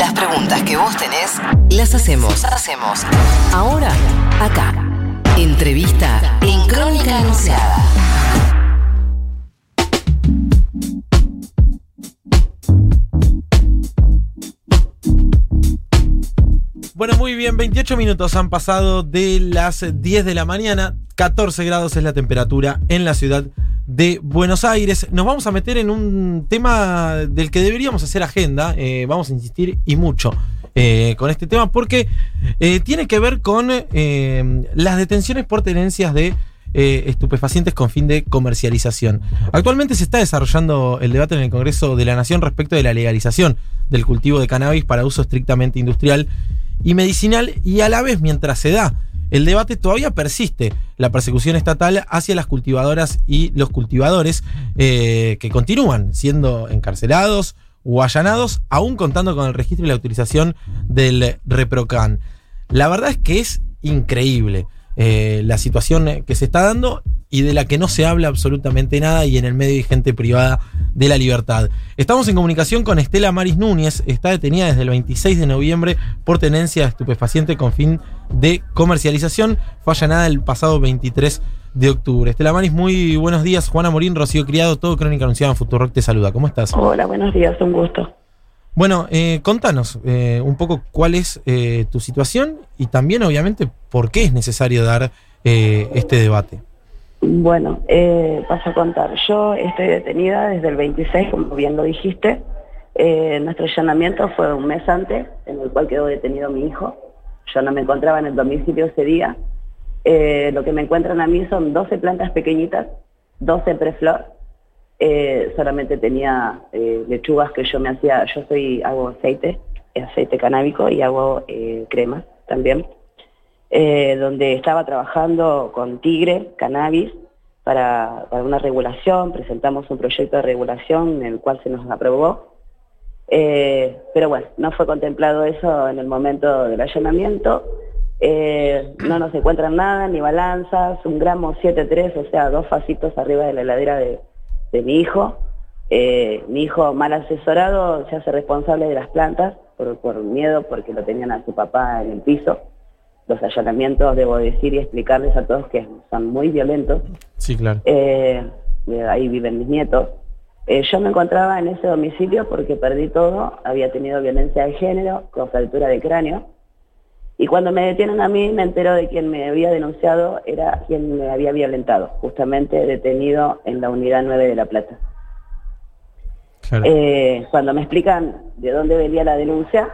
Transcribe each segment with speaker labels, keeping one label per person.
Speaker 1: Las preguntas que vos tenés, las hacemos. Hacemos. Ahora, acá. Entrevista en Crónica Anunciada.
Speaker 2: Bueno, muy bien, 28 minutos han pasado de las 10 de la mañana, 14 grados es la temperatura en la ciudad de Buenos Aires. Nos vamos a meter en un tema del que deberíamos hacer agenda, eh, vamos a insistir y mucho eh, con este tema, porque eh, tiene que ver con las detenciones por tenencias de estupefacientes con fin de comercialización. Actualmente se está desarrollando el debate en el Congreso de la Nación respecto de la legalización del cultivo de cannabis para uso estrictamente industrial y medicinal y a la vez mientras se da el debate todavía persiste la persecución estatal hacia las cultivadoras y los cultivadores eh, que continúan siendo encarcelados o allanados, aún contando con el registro y la autorización del ReproCan. La verdad es que es increíble eh, la situación que se está dando y de la que no se habla absolutamente nada y en el medio hay gente privada de la libertad. Estamos en comunicación con Estela Maris Núñez, está detenida desde el 26 de noviembre por tenencia estupefaciente con fin de comercialización, fue allanada el pasado 23 de octubre. Estela Maris, muy buenos días. Juana Morín, Rocío Criado, todo Crónica Anunciada en Futurock te saluda. ¿Cómo estás?
Speaker 3: Hola, buenos días, un gusto.
Speaker 2: Bueno, eh, contanos eh, un poco cuál es eh, tu situación y también, obviamente, por qué es necesario dar eh, este debate.
Speaker 3: Bueno, eh, paso a contar. Yo estoy detenida desde el 26, como bien lo dijiste. Eh, nuestro allanamiento fue un mes antes, en el cual quedó detenido mi hijo. Yo no me encontraba en el domicilio ese día. Lo que me encuentran a mí son 12 plantas pequeñitas, 12 preflor. Eh, solamente tenía eh, lechugas que yo me hacía, yo soy, hago aceite, aceite canábico y hago eh, cremas también. Donde estaba trabajando con Tigre, cannabis, para, una regulación, presentamos un proyecto de regulación en el cual se nos aprobó. Pero bueno, no fue contemplado eso en el momento del allanamiento. No nos encuentran nada, ni balanzas, un gramo 7.3, o sea, dos fasitos arriba de la heladera de, de mi hijo. Eh, mi hijo mal asesorado se hace responsable de las plantas por, por miedo porque lo tenían a su papá en el piso. Los allanamientos, debo decir y explicarles a todos que son muy violentos.
Speaker 2: Sí, claro.
Speaker 3: Eh, eh, ahí viven mis nietos. Eh, yo me encontraba en ese domicilio porque perdí todo, había tenido violencia de género, con fractura de cráneo. Y cuando me detienen a mí, me entero de quien me había denunciado era quien me había violentado, justamente detenido en la unidad 9 de La Plata.
Speaker 2: claro.
Speaker 3: Eh, cuando me explican de dónde venía la denuncia,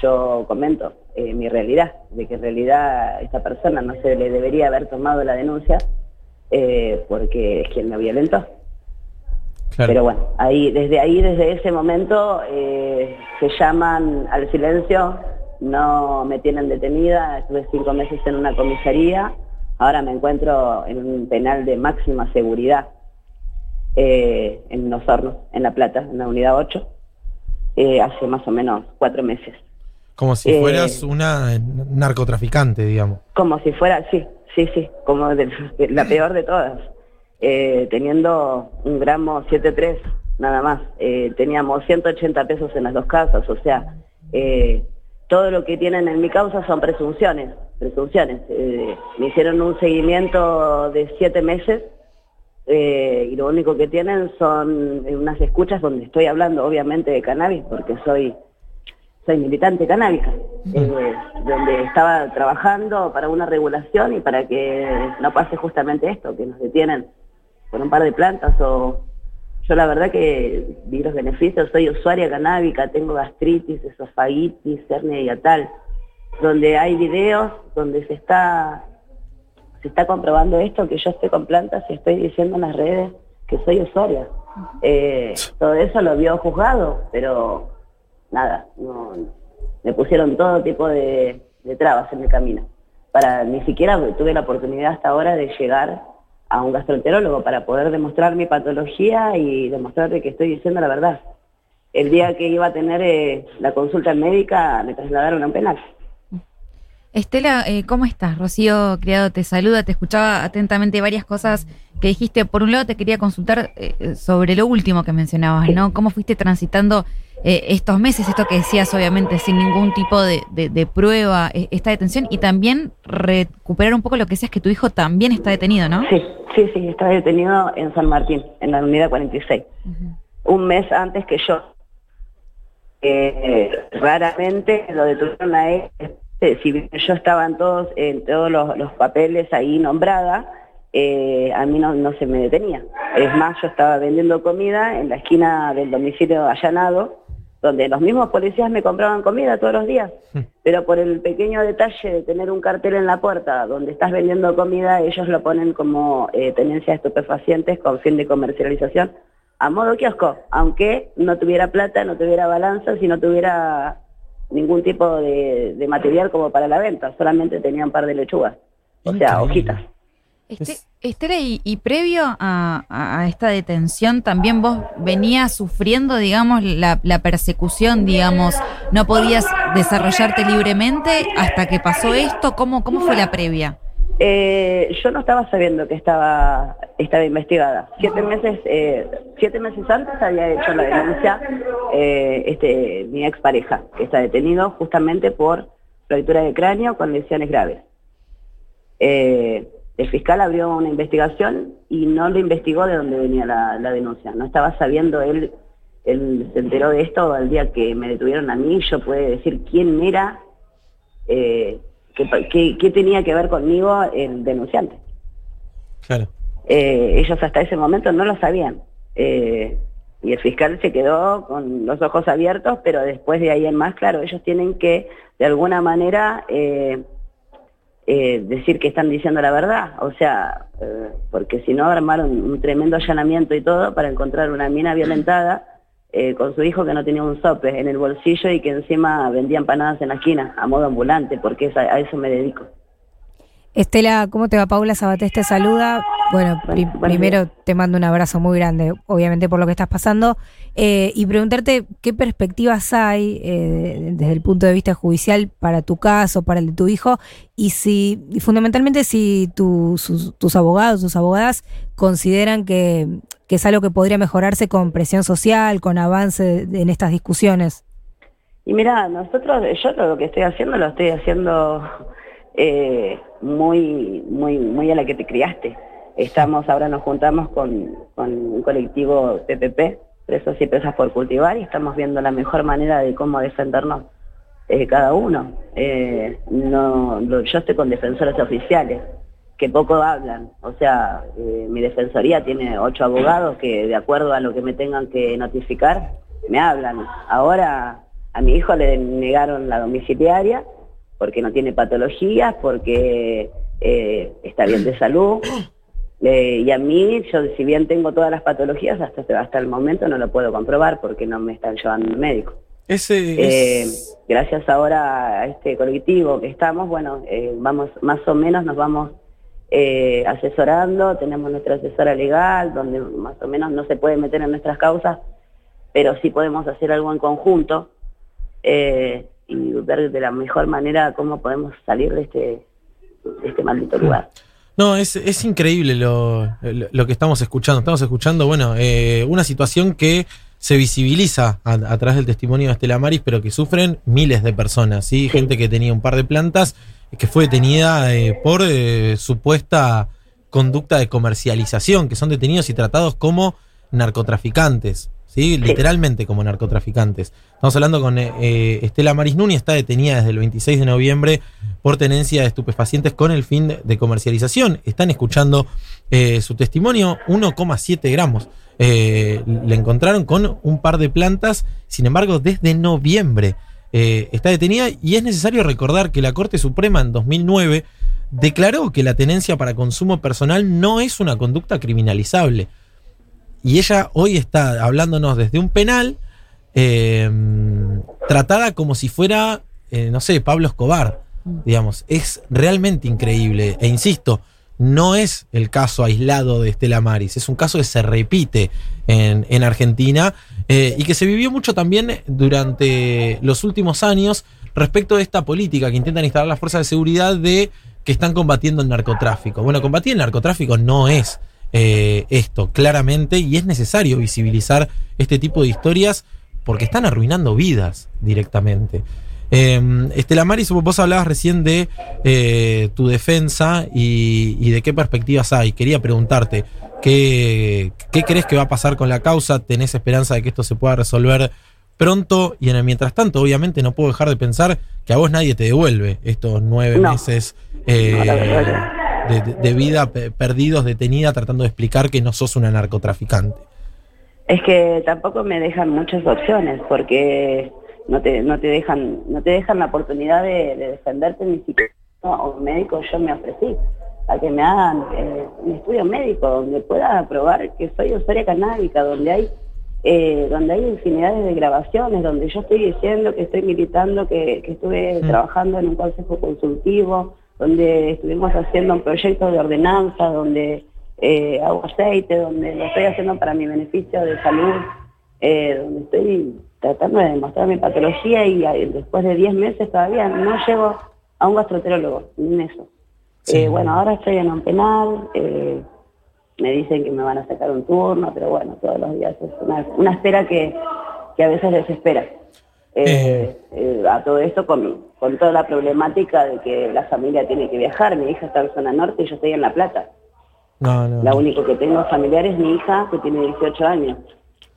Speaker 3: yo comento eh, mi realidad, de que en realidad esta persona no se le debería haber tomado la denuncia eh, porque es quien me violentó.
Speaker 2: claro.
Speaker 3: Pero bueno, ahí, desde ahí, desde ese momento, eh, se llaman al silencio, no me tienen detenida, estuve cinco meses en una comisaría, ahora me encuentro en un penal de máxima seguridad eh, en Los Hornos, en La Plata, en la unidad 8, eh, hace más o menos cuatro meses.
Speaker 2: Como si
Speaker 3: eh,
Speaker 2: fueras una narcotraficante, digamos.
Speaker 3: Como si fuera, sí, sí, sí, como de, de la peor de todas. Eh, teniendo un gramo 7.3 nada más. Eh, teníamos 180 pesos en las dos casas, o sea, eh, todo lo que tienen en mi causa son presunciones, presunciones. Eh, me hicieron un seguimiento de siete meses eh, y lo único que tienen son unas escuchas donde estoy hablando obviamente de cannabis porque soy soy militante canábica, eh, donde estaba trabajando para una regulación y para que no pase justamente esto, que nos detienen por un par de plantas o yo la verdad que vi los beneficios, soy usuaria canábica, tengo gastritis, esofagitis, hernia hiatal, donde hay videos donde se está se está comprobando esto, que yo estoy con plantas y estoy diciendo en las redes que soy usuaria. Eh, todo eso lo vio juzgado, pero nada, no, me pusieron todo tipo de, de trabas en el camino. Para ni siquiera tuve la oportunidad hasta ahora de llegar a un gastroenterólogo para poder demostrar mi patología y demostrarle que estoy diciendo la verdad. El día que iba a tener eh, la consulta médica me trasladaron a un penal.
Speaker 4: Estela, eh, ¿cómo estás? Rocío Criado te saluda, te escuchaba atentamente varias cosas que dijiste. Por un lado, te quería consultar eh, sobre lo último que mencionabas, ¿no? ¿Cómo fuiste transitando eh, estos meses, esto que decías obviamente sin ningún tipo de, de- de prueba, eh, esta detención y también recuperar un poco lo que decías que tu hijo también está detenido, ¿no?
Speaker 3: Sí, sí, sí, está detenido en San Martín, en la unidad 46. Un mes antes que yo. Eh, raramente lo detuvieron a él. eh, Si bien yo estaba en todos, en todos los, los papeles ahí nombrada, eh, a mí no, no se me detenía. Es más, yo estaba vendiendo comida en la esquina del domicilio allanado, donde los mismos policías me compraban comida todos los días. Pero por el pequeño detalle de tener un cartel en la puerta donde estás vendiendo comida, ellos lo ponen como eh, tenencia de estupefacientes con fin de comercialización a modo kiosco, aunque no tuviera plata, no tuviera balanzas y no tuviera ningún tipo de, de material como para la venta, solamente tenía un par de lechugas, o sea, hojitas.
Speaker 4: Este, Estela, y, y previo a, a- a esta detención, también vos venías sufriendo, digamos, la, la persecución, digamos, no podías desarrollarte libremente hasta que pasó esto. ¿Cómo, cómo fue la previa?
Speaker 3: Eh, yo no estaba sabiendo que estaba, estaba investigada. Siete meses, eh, siete meses antes había hecho la denuncia eh, este, mi expareja, que está detenido justamente por fractura de cráneo con lesiones graves. Eh, el fiscal abrió una investigación y no lo investigó de dónde venía la, la denuncia. No estaba sabiendo él, él se enteró de esto el día que me detuvieron a mí, yo pude decir quién era, eh, qué, qué- qué tenía que ver conmigo el denunciante.
Speaker 2: Claro.
Speaker 3: Eh, ellos hasta ese momento no lo sabían. Eh, y el fiscal se quedó con los ojos abiertos, pero después de ahí en más, claro, ellos tienen que, de alguna manera, eh, eh, decir que están diciendo la verdad. O sea, eh, porque si no armaron un tremendo allanamiento y todo para encontrar una mina violentada eh, con su hijo que no tenía un sope en el bolsillo y que encima vendía empanadas en la esquina, a modo ambulante, porque a eso me dedico.
Speaker 5: Estela, ¿cómo te va? Paula Sabatés te saluda. Bueno, pri-
Speaker 3: Buen- buen
Speaker 5: primero
Speaker 3: día.
Speaker 5: te mando un abrazo muy grande, obviamente por lo que estás pasando, eh, y preguntarte qué perspectivas hay eh, desde el punto de vista judicial para tu caso, para el de tu hijo, y si, y fundamentalmente si tu- sus- tus abogados, tus abogadas consideran que, que es algo que podría mejorarse con presión social, con avance en estas discusiones.
Speaker 3: Y mira, nosotros, yo lo que estoy haciendo lo estoy haciendo eh, muy, muy, muy a la que te criaste. Estamos, ahora nos juntamos con, con un colectivo PPP, Presos y Presas por Cultivar, y estamos viendo la mejor manera de cómo defendernos eh, cada uno. Eh, no, yo estoy con defensores oficiales, que poco hablan. O sea, eh, mi defensoría tiene ocho abogados que de acuerdo a lo que me tengan que notificar, me hablan. Ahora a mi hijo le negaron la domiciliaria porque no tiene patologías, porque eh, está bien de salud. Eh, y a mí, yo si bien tengo todas las patologías, hasta, hasta el momento no lo puedo comprobar porque no me están llevando al médico.
Speaker 2: Ese
Speaker 3: Eh, gracias ahora a este colectivo que estamos, bueno, eh, vamos más o menos nos vamos eh, asesorando, tenemos nuestra asesora legal, donde más o menos no se puede meter en nuestras causas, pero sí podemos hacer algo en conjunto eh, y ver de la mejor manera cómo podemos salir de este, de este maldito lugar.
Speaker 2: No, es, es increíble lo, lo- lo que estamos escuchando. Estamos escuchando, bueno, eh, una situación que se visibiliza a, a través del testimonio de Estela Maris, pero que sufren miles de personas, ¿sí? Gente que tenía un par de plantas, que fue detenida eh, por eh, supuesta conducta de comercialización, que son detenidos y tratados como narcotraficantes, ¿sí? Literalmente como narcotraficantes. Estamos hablando con eh, eh, Estela Maris Núñez, está detenida desde el 26 de noviembre por tenencia de estupefacientes con el fin de, comercialización. Están escuchando eh, su testimonio, 1,7 gramos. Eh, le encontraron con un par de plantas, sin embargo, desde noviembre está detenida y es necesario recordar que la Corte Suprema en 2009 declaró que la tenencia para consumo personal no es una conducta criminalizable. Y ella hoy está hablándonos desde un penal eh, tratada como si fuera, eh, no sé, Pablo Escobar. Digamos, es realmente increíble. E insisto, no es el caso aislado de Estela Maris, es un caso que se repite en, en Argentina eh, y que se vivió mucho también durante los últimos años respecto de esta política que intentan instalar las fuerzas de seguridad de que están combatiendo el narcotráfico. Bueno, combatir el narcotráfico no es eh, esto, claramente, y es necesario visibilizar este tipo de historias porque están arruinando vidas directamente. Eh, Estela Maris, vos hablabas recién de eh, tu defensa y, y de qué perspectivas hay. Quería preguntarte, ¿qué, ¿qué crees que va a pasar con la causa? ¿Tenés esperanza de que esto se pueda resolver pronto? Y en el mientras tanto, obviamente, no puedo dejar de pensar que a vos nadie te devuelve estos nueve
Speaker 3: No.
Speaker 2: meses eh,
Speaker 3: No,
Speaker 2: de, vida pe- perdidos, detenida, tratando de explicar que no sos una narcotraficante.
Speaker 3: Es que tampoco me dejan muchas opciones porque no te, no te dejan, no te dejan la oportunidad de, de defenderte ni siquiera o un médico yo me ofrecí a que me hagan eh, un estudio médico donde pueda probar que soy usuaria canábica, donde hay eh, donde hay infinidades de grabaciones, donde yo estoy diciendo que estoy militando, que, que estuve
Speaker 2: Mm.
Speaker 3: trabajando en un consejo consultivo, donde estuvimos haciendo un proyecto de ordenanza, donde eh, hago aceite, donde lo estoy haciendo para mi beneficio de salud, eh, donde estoy tratando de demostrar mi patología y eh, después de 10 meses todavía no llego a un gastroenterólogo, ni en eso.
Speaker 2: Sí.
Speaker 3: Eh, bueno, ahora estoy en un penal, eh, me dicen que me van a sacar un turno, pero bueno, todos los días es una, una espera que, que a veces desespera. Eh, eh, a todo esto con, con toda la problemática de que la familia tiene que viajar. Mi hija está en zona norte y yo estoy en La Plata.
Speaker 2: No, no.
Speaker 3: La único que tengo familiar es mi hija, que tiene 18 años.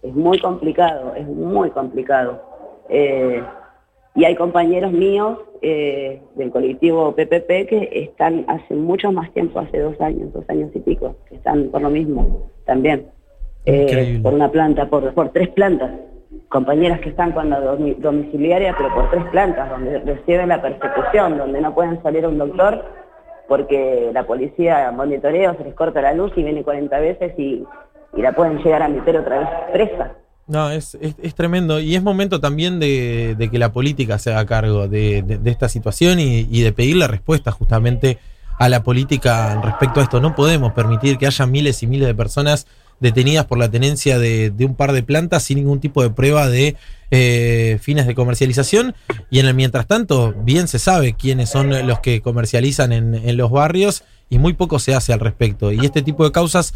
Speaker 3: Es muy complicado, es muy complicado. Eh, y hay compañeros míos eh, del colectivo PPP que están hace mucho más tiempo, hace dos años, dos años y pico, que están por lo mismo también. Eh, por una planta, por, por tres plantas. Compañeras que están con la domi- domiciliaria, pero por tres plantas, donde reciben la persecución, donde no pueden salir a un doctor porque la policía monitorea, se les corta la luz y viene 40 veces y, y la pueden llegar a meter otra vez presa.
Speaker 2: No, es, es, es tremendo. Y es momento también de, de que la política se haga cargo de, de- de esta situación y, y de pedirle respuesta justamente a la política respecto a esto. No podemos permitir que haya miles y miles de personas detenidas por la tenencia de, un par de plantas sin ningún tipo de prueba de eh, fines de comercialización. Y en el mientras tanto, bien se sabe quiénes son los que comercializan en, los barrios y muy poco se hace al respecto. Y este tipo de causas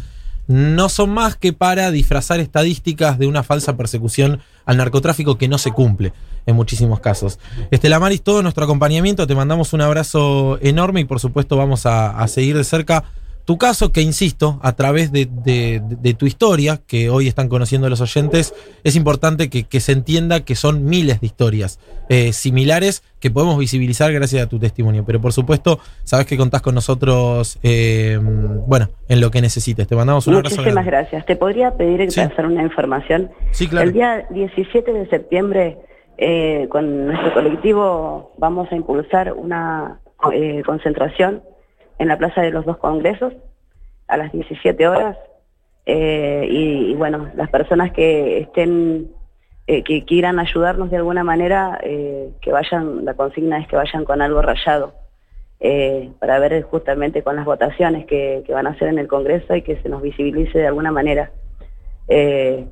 Speaker 2: no son más que para disfrazar estadísticas de una falsa persecución al narcotráfico que no se cumple en muchísimos casos. Estela Maris, todo nuestro acompañamiento, te mandamos un abrazo enorme y por supuesto vamos a seguir de cerca tu caso, que insisto, a través de, de- de tu historia, que hoy están conociendo los oyentes, es importante que, que se entienda que son miles de historias eh, similares que podemos visibilizar gracias a tu testimonio. Pero por supuesto, sabes que contás con nosotros, eh, bueno, en lo que necesites. Te mandamos un abrazo.
Speaker 3: Muchísimas gracias. ¿Te podría pedir
Speaker 2: Sí.
Speaker 3: hacer una información?
Speaker 2: Sí, claro.
Speaker 3: El día 17 de septiembre, eh, con nuestro colectivo, vamos a impulsar una eh, concentración en la Plaza de los Dos Congresos a las 17 horas. Eh, y, bueno, las personas que estén, eh, que quieran ayudarnos de alguna manera, eh, que vayan, la consigna es que vayan con algo rayado. eh, para ver justamente con las votaciones que, que van a hacer en el Congreso y que se nos visibilice de alguna manera eh,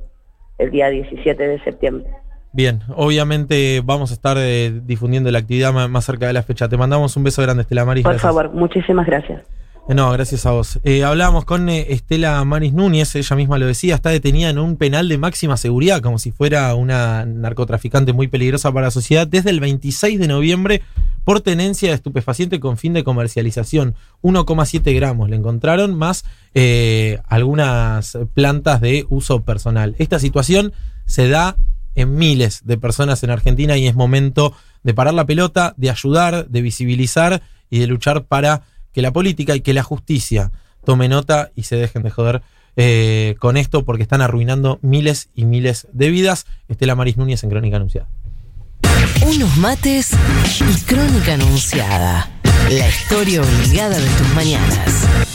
Speaker 3: el día 17 de septiembre.
Speaker 2: Bien, obviamente vamos a estar eh, difundiendo la actividad más cerca de la fecha. Te mandamos un beso grande, Estela Maris.
Speaker 3: Por
Speaker 2: gracias.
Speaker 3: favor, muchísimas gracias.
Speaker 2: Eh, No, gracias a vos. Eh, hablábamos con eh, Estela Maris Núñez, ella misma lo decía, está detenida en un penal de máxima seguridad, como si fuera una narcotraficante muy peligrosa para la sociedad, desde el 26 de noviembre por tenencia de estupefaciente con fin de comercialización. 1,7 gramos le encontraron, más eh, algunas plantas de uso personal. Esta situación se da en miles de personas en Argentina y es momento de parar la pelota, de ayudar, de visibilizar y de luchar para que la política y que la justicia tome nota y se dejen de joder eh, con esto porque están arruinando miles y miles de vidas. Estela Maris Núñez en Crónica Anunciada.
Speaker 1: Unos mates y crónica anunciada. La historia obligada de tus mañanas.